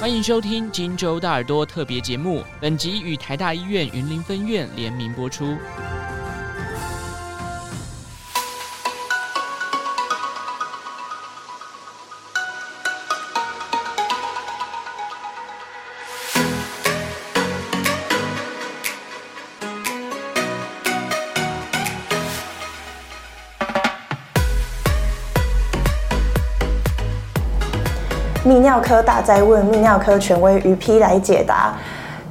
欢迎收听《金州大耳朵》特别节目，本集与台大医院云林分院联名播出。大哉问，泌尿科权威于批来解答。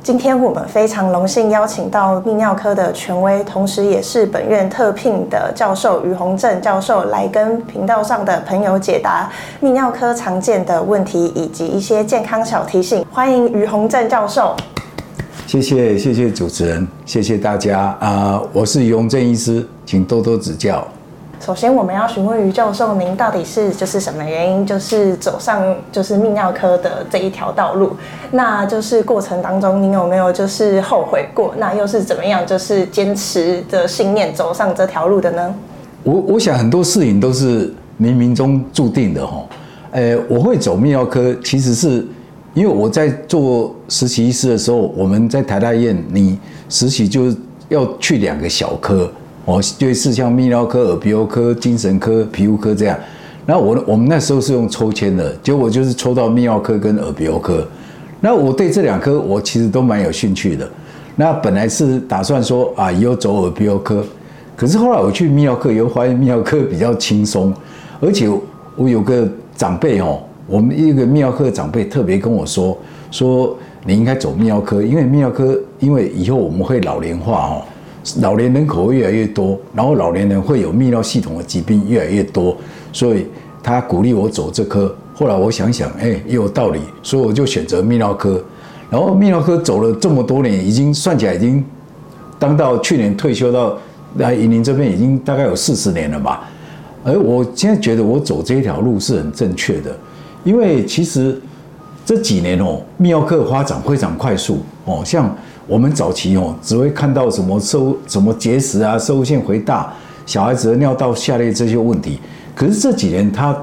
今天我们非常荣幸邀请到泌尿科的权威，同时也是本院特聘的教授于洪正教授来跟频道上的朋友解答泌尿科常见的问题以及一些健康小提醒。欢迎于洪正教授。谢谢谢谢主持人，谢谢大家啊、我是于洪正医师，请多多指教。首先，我们要询问于教授，您到底是就是什么原因，就是走上就是泌尿科的这一条道路？那就是过程当中，您有没有就是后悔过？那又是怎么样就是坚持的信念走上这条路的呢？我我想很多事情都是冥冥中注定的哈。呃，我会走泌尿科，其实是因为我在做实习医师的时候，我们在台大医院，你实习就要去两个小科。哦，就是像泌尿科、耳鼻喉科、精神科、皮肤科这样。然后我我们那时候是用抽签的，结果就是抽到泌尿科跟耳鼻喉科。那我对这两科我其实都蛮有兴趣的。那本来是打算说啊，以后走耳鼻喉科。可是后来我去泌尿科以后，发现泌尿科比较轻松，而且我有个长辈哦，我们一个泌尿科的长辈特别跟我说，说你应该走泌尿科，因为泌尿科因为以后我们会老龄化哦。老年人口会越来越多，然后老年人会有泌尿系统的疾病越来越多，所以他鼓励我走这科。后来我想想，哎，也有道理，所以我就选择泌尿科。然后泌尿科走了这么多年，已经算起来已经当到去年退休到来云林这边已经大概有四十年了吧。而我现在觉得我走这一条路是很正确的，因为其实这几年哦，泌尿科的发展非常快速哦，像。我们早期哦，只会看到什么收什么结石啊、摄护腺肥大、小孩子的尿道下裂这些问题。可是这几年，它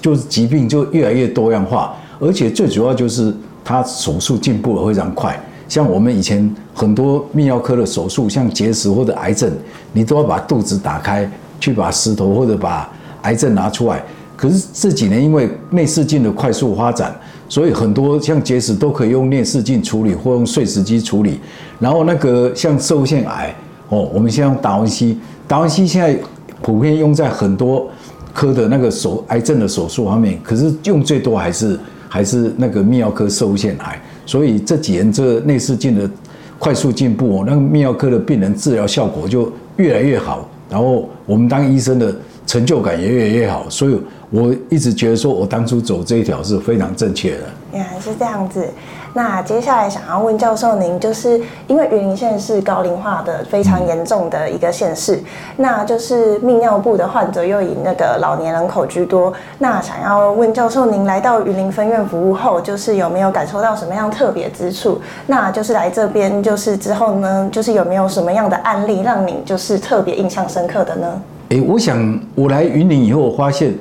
就是疾病就越来越多样化，而且最主要就是它手术进步了非常快。像我们以前很多泌尿科的手术，像结石或者癌症，你都要把肚子打开，去把石头或者把癌症拿出来。可是这几年因为内视镜的快速发展。所以很多像结石都可以用内视镜处理，或用碎石机处理。然后那个像摄护腺癌哦，我们先用达文西，达文西现在普遍用在很多科的那个手癌症的手术方面，可是用最多还是还是那个泌尿科摄护腺癌。所以这几年这内视镜的快速进步哦，那个泌尿科的病人治疗效果就越来越好，然后我们当医生的成就感也越来越好，所以。我一直觉得说，我当初走这一条是非常正确的。原来是这样子。那接下来想要问教授您，就是因为云林县是高龄化的非常严重的一个县市，那就是泌尿部的患者又以那个老年人口居多。那想要问教授，您来到云林分院服务后，就是有没有感受到什么样特别之处？那就是来这边就是之后呢，就是有没有什么样的案例让您就是特别印象深刻的呢？哎、我想我来云林以后，我发现。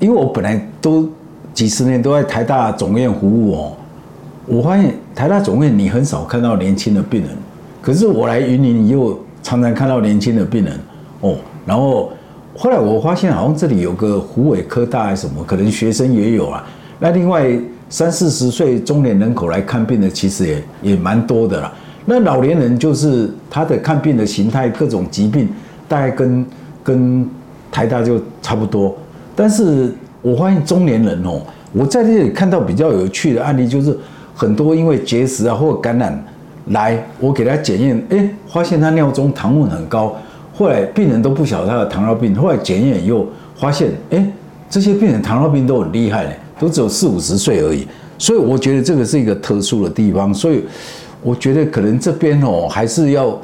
因为我本来都几十年都在台大总院服务哦，我发现台大总院你很少看到年轻的病人，可是我来云林又常常看到年轻的病人哦。然后后来我发现好像这里有个虎尾科大还是什么，可能学生也有啊。那另外三四十岁中年人口来看病的其实也也蛮多的啦。那老年人就是他的看病的形态，各种疾病大概跟跟台大就差不多。但是我发现中年人哦，我在这里看到比较有趣的案例，就是很多因为结石啊或者感染来，我给他检验，哎，发现他尿中糖分很高。后来病人都不晓得他的糖尿病，后来检验以后发现，哎，这些病人糖尿病都很厉害嘞，都只有四五十岁而已。所以我觉得这个是一个特殊的地方，所以我觉得可能这边哦还是要。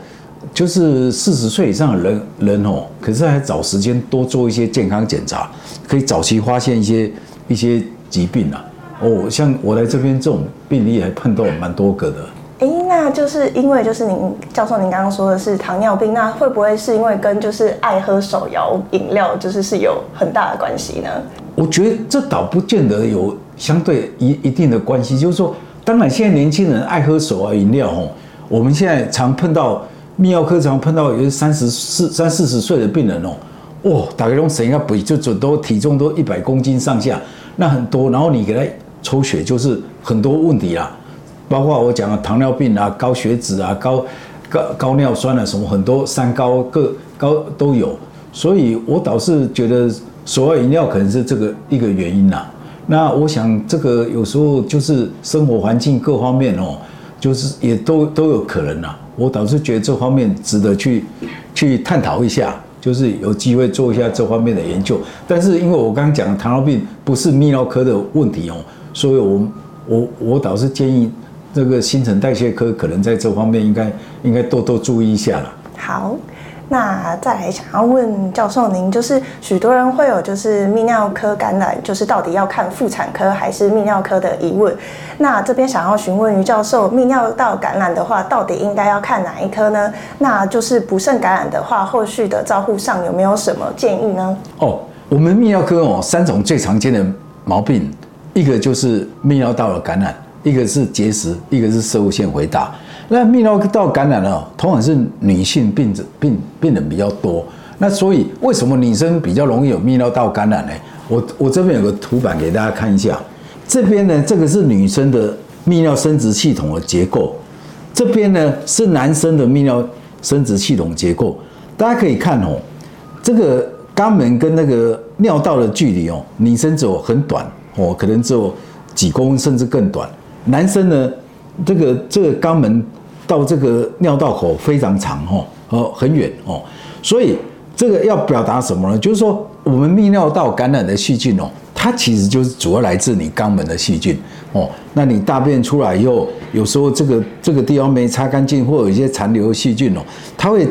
就是四十岁以上的人人哦，可是还找时间多做一些健康检查，可以早期发现一些一些疾病啊。哦，像我来这边这种病例还碰到蛮多个的。哎，那就是因为就是您教授您刚刚说的是糖尿病，那会不会是因为跟就是爱喝手摇饮料就是是有很大的关系呢？我觉得这倒不见得有相对一一定的关系，就是说，当然现在年轻人爱喝手摇饮料哦，我们现在常碰到泌尿科常碰到有三十四三四十岁的病人哦，哇，大概都谁要比就准都体重都一百公斤上下，那很多，然后你给他抽血就是很多问题啦，包括我讲的糖尿病啊、高血脂啊、高高高尿酸啊什么很多三高各高都有，所以我倒是觉得所谓饮料可能是这个一个原因啦。那我想，这个有时候就是生活环境各方面哦，就是也都都有可能啦。我倒是觉得这方面值得去去探讨一下，就是有机会做一下这方面的研究。但是因为我刚刚讲糖尿病不是泌尿科的问题哦，所以我我我倒是建议这个新陈代谢科可能在这方面应该应该多多注意一下了。好。那再来想要问教授您，就是许多人会有就是泌尿科感染，就是到底要看妇产科还是泌尿科的疑问。那这边想要询问于教授，泌尿道感染的话，到底应该要看哪一科呢？那就是不慎感染的话，后续的照护上有没有什么建议呢？哦，我们泌尿科哦，三种最常见的毛病，一个就是泌尿道的感染，一个是结石，一个是摄护腺肥大。那泌尿道感染呢，通常是女性病者病病人比较多。那所以为什么女生比较容易有泌尿道感染呢？我我这边有个图板给大家看一下。这边呢，这个是女生的泌尿生殖系统的结构，这边呢是男生的泌尿生殖系统结构。大家可以看哦，这个肛门跟那个尿道的距离哦，女生只有很短哦，可能只有几公分甚至更短。男生呢，这个这个肛门。到这个尿道口非常长哦，哦很远哦，所以这个要表达什么呢？就是说我们泌尿道感染的细菌哦，它其实就是主要来自你肛门的细菌哦。那你大便出来以后，有时候这个这个地方没擦干净，或有一些残留的细菌哦，它会，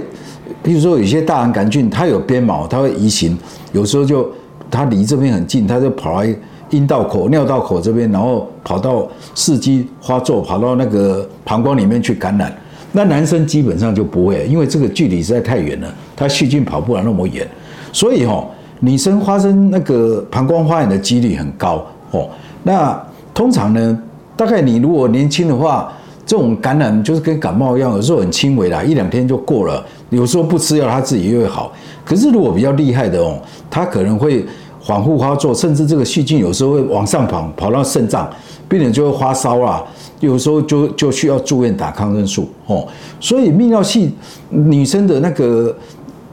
比如说有些大肠杆菌，它有鞭毛，它会移行，有时候就它离这边很近，它就跑来。阴道口、尿道口这边，然后跑到四肢发作，跑到那个膀胱里面去感染。那男生基本上就不会，因为这个距离实在太远了，他细菌跑不了那么远。所以哦，女生发生那个膀胱发炎的几率很高哦。那通常呢，大概你如果年轻的话，这种感染就是跟感冒一样，有时候很轻微啦，一两天就过了。有时候不吃药，他自己又会好。可是如果比较厉害的哦，他可能会。反复发作，甚至这个细菌有时候会往上跑，跑到肾脏，病人就会发烧啦。有时候就就需要住院打抗生素哦。所以泌尿系女生的那个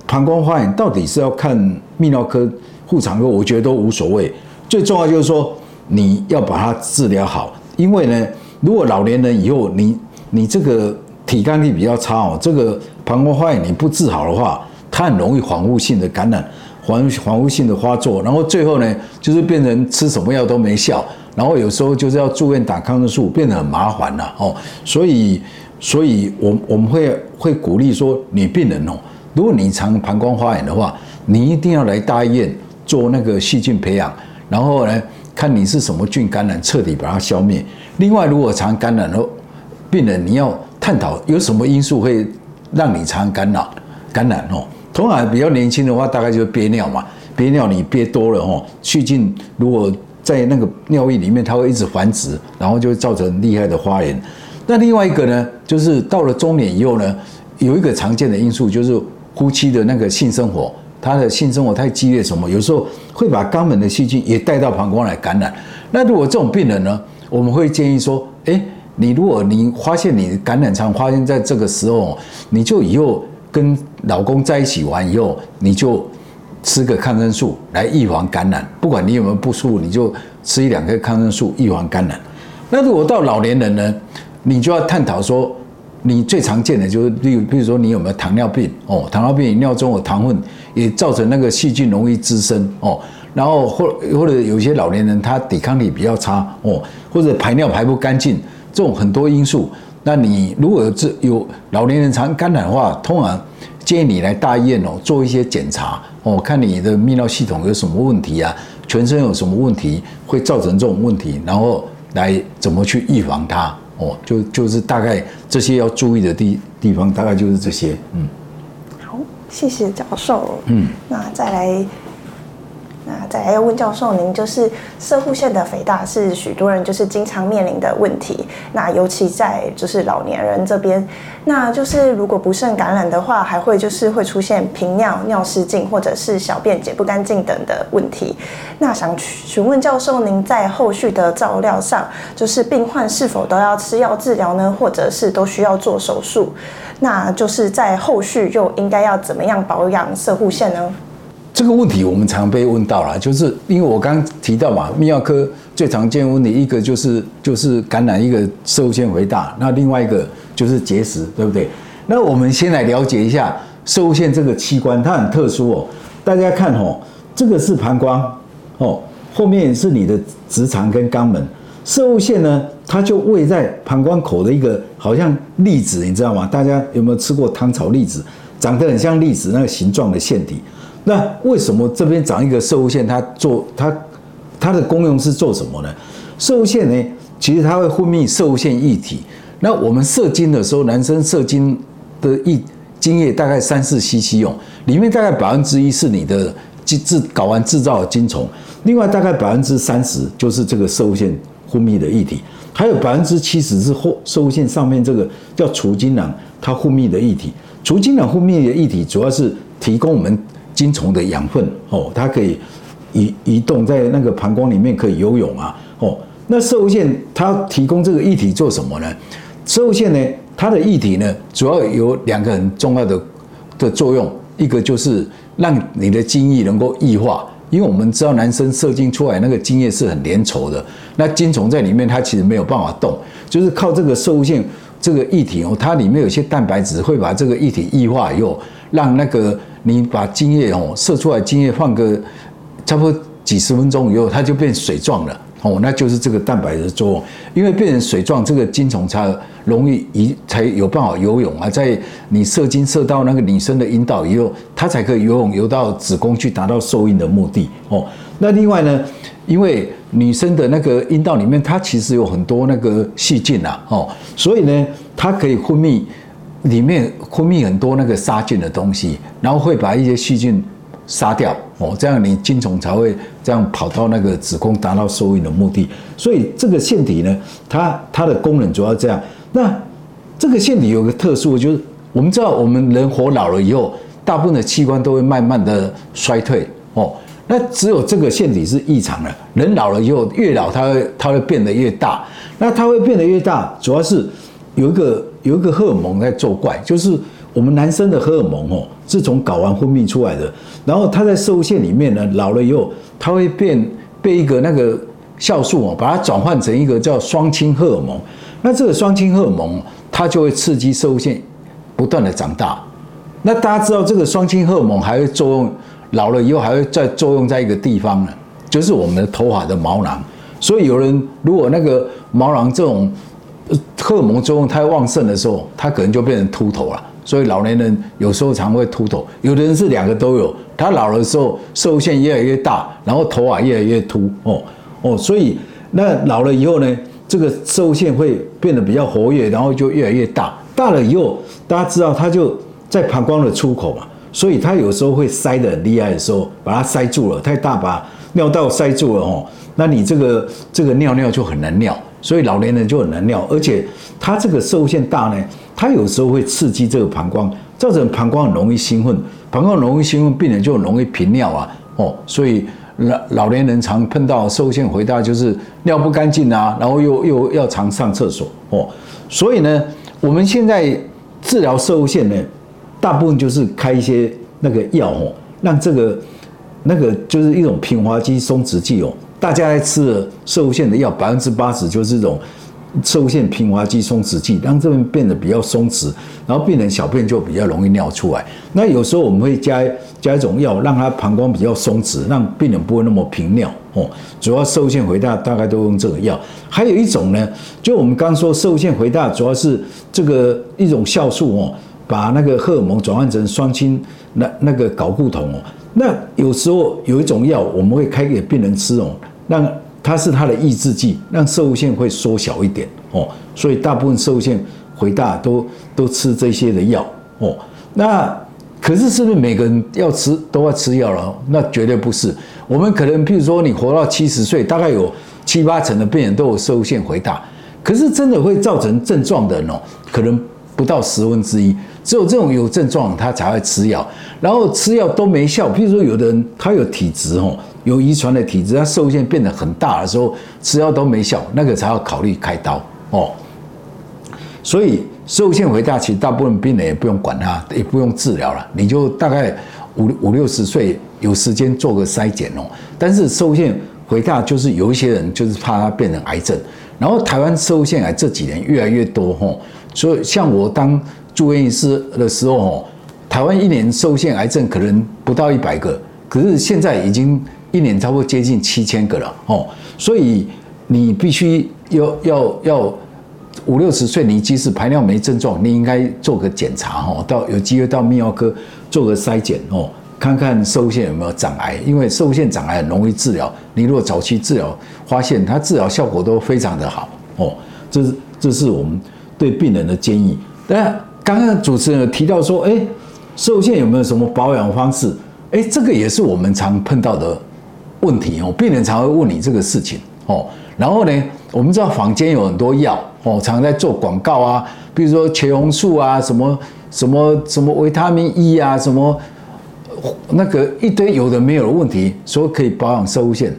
膀胱发炎，到底是要看泌尿科、妇产科，我觉得都无所谓。最重要就是说你要把它治疗好，因为呢，如果老年人以后你你这个体抗力比较差哦，这个膀胱发炎你不治好的话，它很容易反复性的感染。反反复性的发作，然后最后呢，就是变成吃什么药都没效，然后有时候就是要住院打抗生素，变得很麻烦了哦。所以，所以我我们会会鼓励说，女病人哦，如果你常膀胱发炎的话，你一定要来大医院做那个细菌培养，然后呢，看你是什么菌感染，彻底把它消灭。另外，如果常感染的病人，你要探讨有什么因素会让你常感染感染哦。通常比较年轻的话，大概就是憋尿嘛，憋尿你憋多了哦，细菌如果在那个尿液里面，它会一直繁殖，然后就会造成厉害的发炎。那另外一个呢，就是到了中年以后呢，有一个常见的因素就是夫妻的那个性生活，他的性生活太激烈什么，有时候会把肛门的细菌也带到膀胱来感染。那如果这种病人呢，我们会建议说，哎，你如果你发现你感染常发现在这个时候，你就以后。跟老公在一起完以后，你就吃个抗生素来预防感染。不管你有没有不舒服，你就吃一两颗抗生素预防感染。那如果到老年人呢，你就要探讨说，你最常见的就是，例如，比如说你有没有糖尿病哦？糖尿病尿中有糖分，也造成那个细菌容易滋生哦。然后或或者有些老年人他抵抗力比较差哦，或者排尿排不干净，这种很多因素。那你如果有这有老年人常感染的话，通常建议你来大医院哦，做一些检查哦，看你的泌尿系统有什么问题啊，全身有什么问题会造成这种问题，然后来怎么去预防它哦，就就是大概这些要注意的地地方，大概就是这些。嗯，好，谢谢教授。嗯，那再来那再来要问教授，您就是射护腺的肥大是许多人就是经常面临的问题，那尤其在就是老年人这边，那就是如果不慎感染的话，还会就是会出现频尿、尿失禁或者是小便解不干净等的问题。那想询问教授，您在后续的照料上，就是病患是否都要吃药治疗呢，或者是都需要做手术？那就是在后续又应该要怎么样保养射护腺呢？这个问题我们常被问到了，就是因为我刚提到嘛，泌尿科最常见问题一个就是就是感染一个摄护腺肥大，那另外一个就是结石，对不对？那我们先来了解一下摄护腺这个器官，它很特殊哦。大家看哦，这个是膀胱哦，后面是你的直肠跟肛门，摄护腺呢，它就位在膀胱口的一个好像栗子，你知道吗？大家有没有吃过糖炒栗子？长得很像栗子那个形状的腺体。那为什么这边长一个摄护腺？它做它它的功用是做什么呢？摄护腺呢，其实它会分泌摄护腺液体。那我们射精的时候，男生射精的液精液大概三四 cc 用，里面大概百分之一是你的制制睾丸制造的精虫，另外大概百分之三十就是这个摄护腺分泌的液体，还有百分之七十是后摄护腺上面这个叫储精囊它分泌的液体。储精囊分泌的液体主要是提供我们。精虫的养分哦，它可以移移动在那个膀胱里面，可以游泳啊哦。那摄护腺它提供这个液体做什么呢？摄护腺呢，它的液体呢，主要有两个很重要的的作用，一个就是让你的精液能够液化，因为我们知道男生射精出来那个精液是很粘稠的，那精虫在里面它其实没有办法动，就是靠这个射物线这个液体哦，它里面有些蛋白质会把这个液体液化以后，让那个。你把精液哦射出来，精液放个差不多几十分钟以后，它就变水状了哦，那就是这个蛋白的作用。因为变成水状，这个精虫才容易移，才有办法游泳啊。在你射精射到那个女生的阴道以后，它才可以游泳游到子宫去达到受孕的目的哦。那另外呢，因为女生的那个阴道里面，它其实有很多那个细菌呐哦，所以呢，它可以分泌。里面分泌很多那个杀菌的东西，然后会把一些细菌杀掉哦，这样你精虫才会这样跑到那个子宫达到受孕的目的。所以这个腺体呢，它它的功能主要这样。那这个腺体有个特殊，就是我们知道我们人活老了以后，大部分的器官都会慢慢的衰退哦。那只有这个腺体是异常的。人老了以后，越老它会它会变得越大。那它会变得越大，主要是有一个。有一个荷尔蒙在作怪，就是我们男生的荷尔蒙哦，是从睾丸分泌出来的。然后它在摄护腺里面呢，老了以后，它会变被一个那个酵素哦，把它转换成一个叫双氢荷尔蒙。那这个双氢荷尔蒙，它就会刺激摄护腺不断的长大。那大家知道，这个双氢荷尔蒙还会作用，老了以后还会再作用在一个地方呢，就是我们的头发的毛囊。所以有人如果那个毛囊这种。荷尔蒙作用太旺盛的时候，他可能就变成秃头了。所以老年人有时候常会秃头，有的人是两个都有。他老了的时候，摄护腺越来越大，然后头发越来越秃。哦哦，所以那老了以后呢，这个摄护腺会变得比较活跃，然后就越来越大。大了以后，大家知道它就在膀胱的出口嘛，所以它有时候会塞得很厉害的时候，把它塞住了，太大把尿道塞住了哦，那你这个这个尿尿就很难尿。所以老年人就很难尿，而且他这个摄护腺大呢，他有时候会刺激这个膀胱，造成膀胱很容易兴奋，膀胱容易兴奋，病人就容易频尿啊，哦，所以老老年人常碰到摄护腺肥大，就是尿不干净啊，然后又又要常上厕所哦，所以呢，我们现在治疗摄护腺呢，大部分就是开一些那个药哦，让这个那个就是一种平滑肌松弛剂哦。大家在吃的摄护腺的药，百分之八十就是这种摄护腺平滑肌松弛剂，让这边变得比较松弛，然后病人小便就比较容易尿出来。那有时候我们会加加一种药，让他膀胱比较松弛，让病人不会那么频尿哦。主要摄护腺肥大大概都用这个药。还有一种呢，就我们刚说摄护腺肥大，主要是这个一种酵素哦，把那个荷尔蒙转换成双氢那那个睾固酮哦。那有时候有一种药，我们会开给病人吃哦。让它是它的抑制剂，让摄护腺会缩小一点哦，所以大部分摄护腺肥大都都吃这些的药哦。那可是是不是每个人要吃都要吃药了？那绝对不是。我们可能譬如说你活到七十岁，大概有七八成的病人都有摄护腺回大，可是真的会造成症状的人哦，可能不到十分之一。只有这种有症状，他才会吃药，然后吃药都没效。譬如说有的人他有体质哦，有遗传的体质，他摄护腺变得很大的时候，吃药都没效，那个才要考虑开刀哦。所以。摄护腺肥大，其实大部分病人也不用管它，也不用治疗了，你就大概五五六十岁有时间做个筛检哦。但是摄护腺肥大就是有一些人就是怕它变成癌症，然后台湾摄护腺癌这几年越来越多吼，所以像我当住院医师的时候吼，台湾一年摄护腺癌症可能不到一百个，可是现在已经一年差不多接近七千个了哦，所以你必须要要要。五六十岁，你即使排尿没症状，你应该做个检查哦，到有机会到泌尿科做个筛检哦，看看摄护腺有没有长癌，因为摄护腺长癌很容易治疗，你如果早期治疗，发现它治疗效果都非常的好哦，这是这是我们对病人的建议。但刚刚主持人提到说，哎，摄护腺有没有什么保养方式？哎，这个也是我们常碰到的问题哦，病人常会问你这个事情哦，然后呢，我们知道坊间有很多药。哦，常在做广告啊，比如说茄红素啊，什么什么什么维他命 E 啊，什么那个一堆有的没有的问题，说可以保养摄护腺，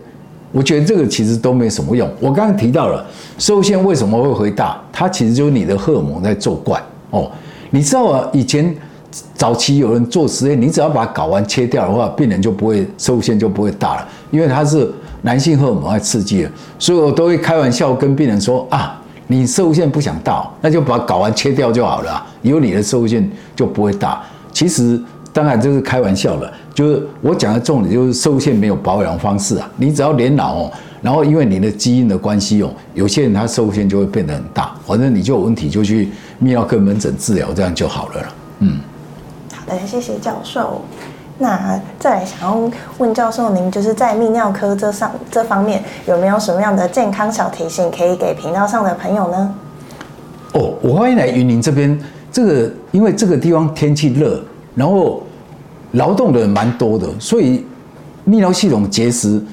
我觉得这个其实都没什么用。我刚刚提到了摄护腺为什么会回大，它其实就是你的荷尔蒙在作怪哦。你知道啊，以前早期有人做实验，你只要把睾丸切掉的话，病人就不会受限就不会大了，因为它是男性荷尔蒙在刺激的，所以我都会开玩笑跟病人说啊。你受限不想大，那就把睾丸切掉就好了，有你的受限就不会大。其实当然这是开玩笑的，就是我讲的重点就是受限没有保养方式啊。你只要年老哦，然后因为你的基因的关系哦，有些人他受限就会变得很大，反正你就有问题就去泌尿科门诊治疗，这样就好了。嗯，的，谢谢教授。那再来想要问教授，您就是在泌尿科这上这方面有没有什么样的健康小提醒可以给频道上的朋友呢？哦，我欢迎来云林这边，这个因为这个地方天气热，然后劳动的人蛮多的，所以泌尿系统结石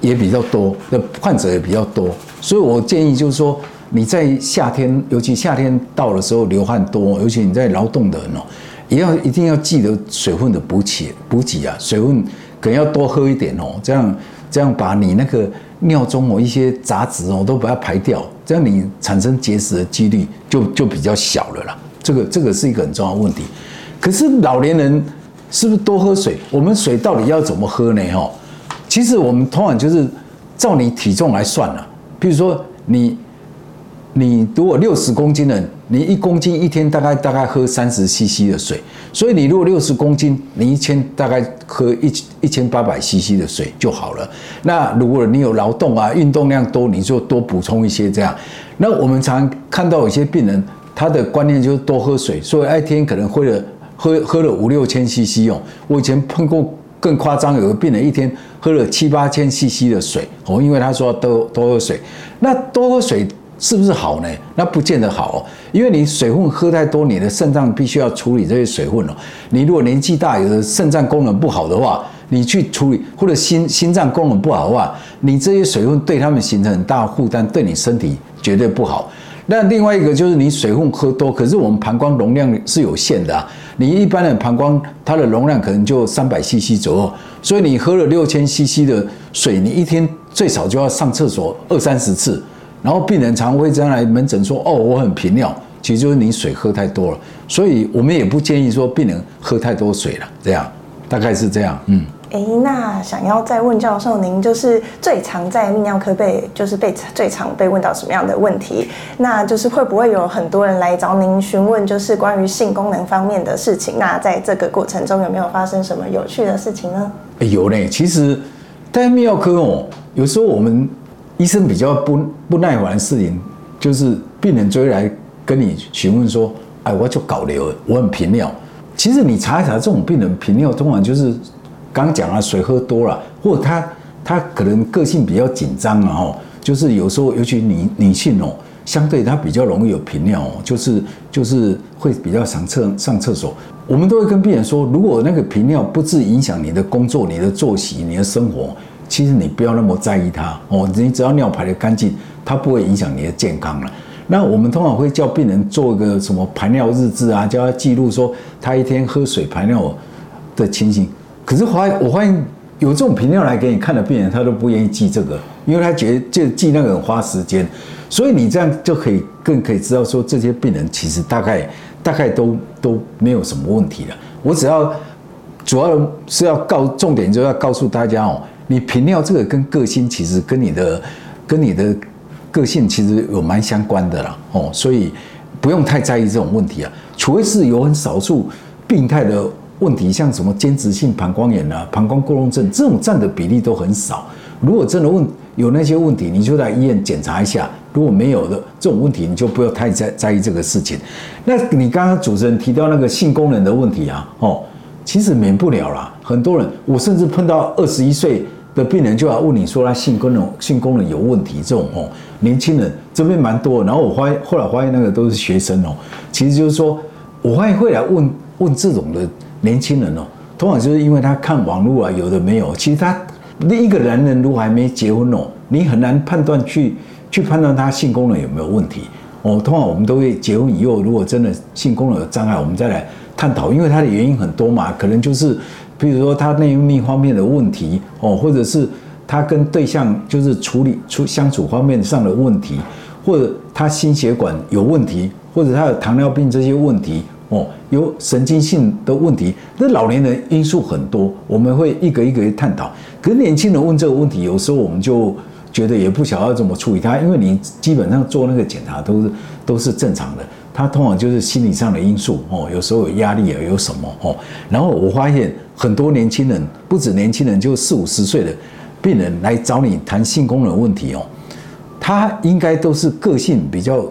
也比较多，的患者也比较多，所以我建议就是说你在夏天，尤其夏天到的时候流汗多，尤其你在劳动的人哦。也要一定要记得水分的补给补给啊，水分可能要多喝一点哦，这样这样把你那个尿中哦一些杂质哦都把它排掉，这样你产生结石的几率就就比较小了啦。这个这个是一个很重要的问题。可是老年人是不是多喝水？我们水到底要怎么喝呢？哈，其实我们通常就是照你体重来算了。比如说你。你如果六十公斤的人，你一公斤一天大概大概喝三十 CC 的水，所以你如果六十公斤，你一天大概喝一一千八百 CC 的水就好了。那如果你有劳动啊，运动量多，你就多补充一些这样。那我们常看到有些病人，他的观念就是多喝水，所以一天可能喝了喝喝了五六千 CC 哦。我以前碰过更夸张，有个病人一天喝了七八千 CC 的水哦，因为他说多多喝水，那多喝水。是不是好呢？那不见得好哦，因为你水分喝太多，你的肾脏必须要处理这些水分哦。你如果年纪大，有的肾脏功能不好的话，你去处理，或者心心脏功能不好的话，你这些水分对他们形成很大负担，对你身体绝对不好。那另外一个就是你水分喝多，可是我们膀胱容量是有限的啊。你一般的膀胱它的容量可能就三百 CC 左右，所以你喝了六千 CC 的水，你一天最少就要上厕所二三十次。然后病人常会这样来门诊说：“哦，我很频尿，其实就是你水喝太多了。”所以我们也不建议说病人喝太多水了。这样大概是这样。嗯。哎，那想要再问教授，您就是最常在泌尿科被就是被最常被问到什么样的问题？那就是会不会有很多人来找您询问，就是关于性功能方面的事情？那在这个过程中有没有发生什么有趣的事情呢？有嘞，其实在泌尿科哦，有时候我们。医生比较不不耐烦的事情，就是病人追来跟你询问说：“哎，我就搞流，我很频尿。”其实你查一查，这种病人频尿通常就是刚讲了水喝多了，或者他他可能个性比较紧张啊，哈，就是有时候尤其女女性哦，相对她比较容易有频尿，就是就是会比较常厕上厕所。我们都会跟病人说，如果那个频尿不致影响你的工作、你的作息、你的生活，其实你不要那么在意它哦。你只要尿排得干净，它不会影响你的健康了。那我们通常会叫病人做一个什么排尿日志啊，叫他记录说他一天喝水排尿的情形。可是发我发现有这种频尿来给你看的病人，他都不愿意记这个，因为他觉得就记那个很花时间。所以你这样就可以更可以知道说，这些病人其实大概大概都都没有什么问题了。我只要主要是要告重点，就是要告诉大家哦，你频尿这个跟个性其实跟你的跟你的。个性其实有蛮相关的啦，哦，所以不用太在意这种问题啊，除非是有很少数病态的问题，像什么间质性膀胱炎啊、膀胱过动症这种占的比例都很少。如果真的问有那些问题，你就来医院检查一下。如果没有的这种问题，你就不要太在在意这个事情。那你刚刚主持人提到那个性功能的问题啊，哦，其实免不了啦。很多人，我甚至碰到二十一岁的病人就要问你说他性功能性功能有问题，这种哦。年轻人这边蛮多，然后我发现后来发现那个都是学生哦，其实就是说，我发现会来问问这种的年轻人哦，通常就是因为他看网络啊，有的没有，其实他另一个男人如果还没结婚哦，你很难判断去去判断他性功能有没有问题哦。通常我们都会结婚以后，如果真的性功能有障碍，我们再来探讨，因为他的原因很多嘛，可能就是比如说他内分泌方面的问题哦，或者是。他跟对象就是处理处相处方面上的问题，或者他心血管有问题，或者他有糖尿病这些问题哦，有神经性的问题。那老年人因素很多，我们会一个一个去探讨。可是年轻人问这个问题，有时候我们就觉得也不晓得怎么处理他，因为你基本上做那个检查都是都是正常的，他通常就是心理上的因素哦，有时候有压力啊，有什么哦。然后我发现很多年轻人，不止年轻人，就四五十岁的。病人来找你谈性功能问题哦，他应该都是个性比较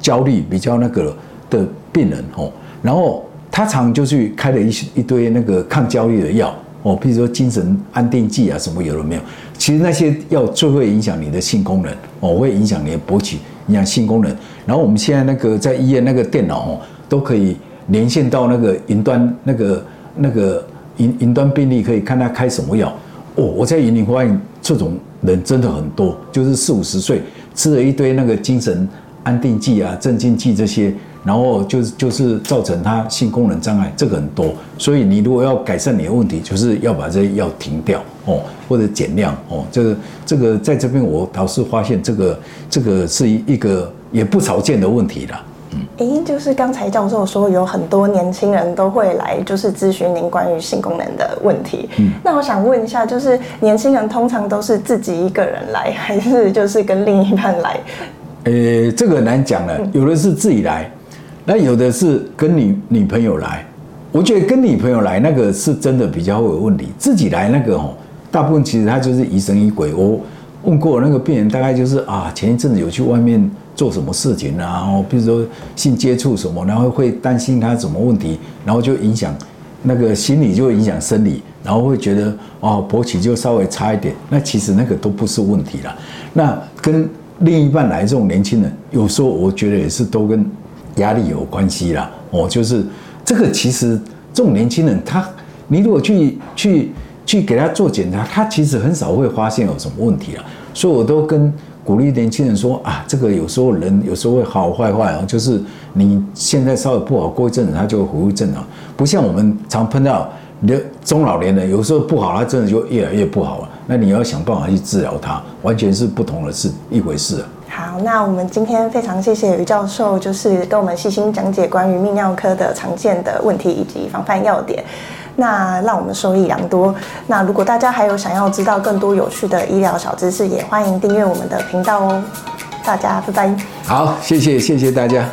焦虑、比较那个的病人哦。然后他常就去开了一一堆那个抗焦虑的药哦，比如说精神安定剂啊什么有了没有？其实那些药最会影响你的性功能哦，会影响你的勃起，影响性功能。然后我们现在那个在医院那个电脑哦，都可以连线到那个云端那个那个云云端病例，可以看他开什么药。哦，我在云林发现这种人真的很多，就是四五十岁吃了一堆那个精神安定剂啊、镇静剂这些，然后就是就是造成他性功能障碍，这个很多。所以你如果要改善你的问题，就是要把这些药停掉哦，或者减量哦。这个这个在这边我倒是发现这个这个是一一个也不少见的问题了。哎，就是刚才教授说有很多年轻人都会来，就是咨询您关于性功能的问题。嗯，那我想问一下，就是年轻人通常都是自己一个人来，还是就是跟另一半来？呃，这个难讲了，有的是自己来，那有的是跟女女朋友来。我觉得跟女朋友来那个是真的比较会有问题，自己来那个哦，大部分其实他就是疑神疑鬼。我问过那个病人，大概就是啊，前一阵子有去外面。做什么事情啊？然后比如说性接触什么，然后会担心他什么问题，然后就影响那个心理，就会影响生理，然后会觉得哦勃起就稍微差一点。那其实那个都不是问题了。那跟另一半来这种年轻人，有时候我觉得也是都跟压力有关系啦。哦，就是这个其实这种年轻人，他你如果去去去给他做检查，他其实很少会发现有什么问题了。所以我都跟。鼓励年轻人说啊，这个有时候人有时候会好坏坏哦，就是你现在稍微不好，过一阵子他就会恢复正常，不像我们常碰到的中老年人，有时候不好，他真的就越来越不好了。那你要想办法去治疗他，完全是不同的事一回事啊。好，那我们今天非常谢谢于教授，就是跟我们细心讲解关于泌尿科的常见的问题以及防范要点。那让我们受益良多。那如果大家还有想要知道更多有趣的医疗小知识，也欢迎订阅我们的频道哦。大家拜拜。好，谢谢谢谢大家。